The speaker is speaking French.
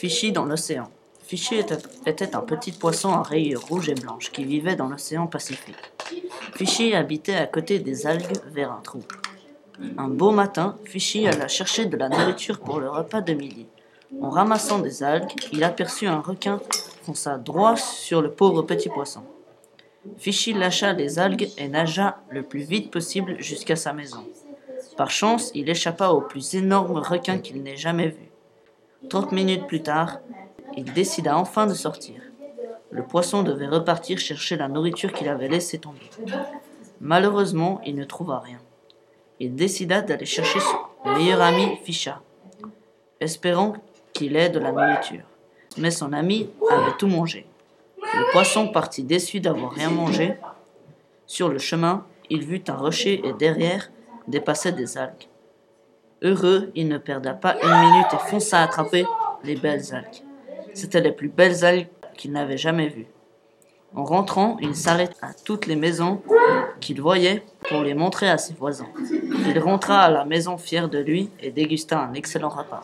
Fichy dans l'océan. Fichy était, un petit poisson à rayures rouges et blanches qui vivait dans l'océan Pacifique. Fichy habitait à côté des algues vers un trou. Un beau matin, Fichy alla chercher de la nourriture pour le repas de midi. En ramassant des algues, il aperçut un requin fonça droit sur le pauvre petit poisson. Fichy lâcha les algues et nagea le plus vite possible jusqu'à sa maison. Par chance, il échappa au plus énorme requin qu'il n'ait jamais vu. Trente minutes plus tard, il décida enfin de sortir. Le poisson devait repartir chercher la nourriture qu'il avait laissée tomber. Malheureusement, il ne trouva rien. Il décida d'aller chercher son meilleur ami Ficha, espérant qu'il ait de la nourriture. Mais son ami avait tout mangé. Le poisson partit déçu d'avoir rien mangé. Sur le chemin, il vit un rocher et derrière dépassaient des algues. Heureux, il ne perda pas une minute et fonça attraper les belles algues. C'étaient les plus belles algues qu'il n'avait jamais vues. En rentrant, il s'arrêta à toutes les maisons qu'il voyait pour les montrer à ses voisins. Il rentra à la maison fier de lui et dégusta un excellent repas.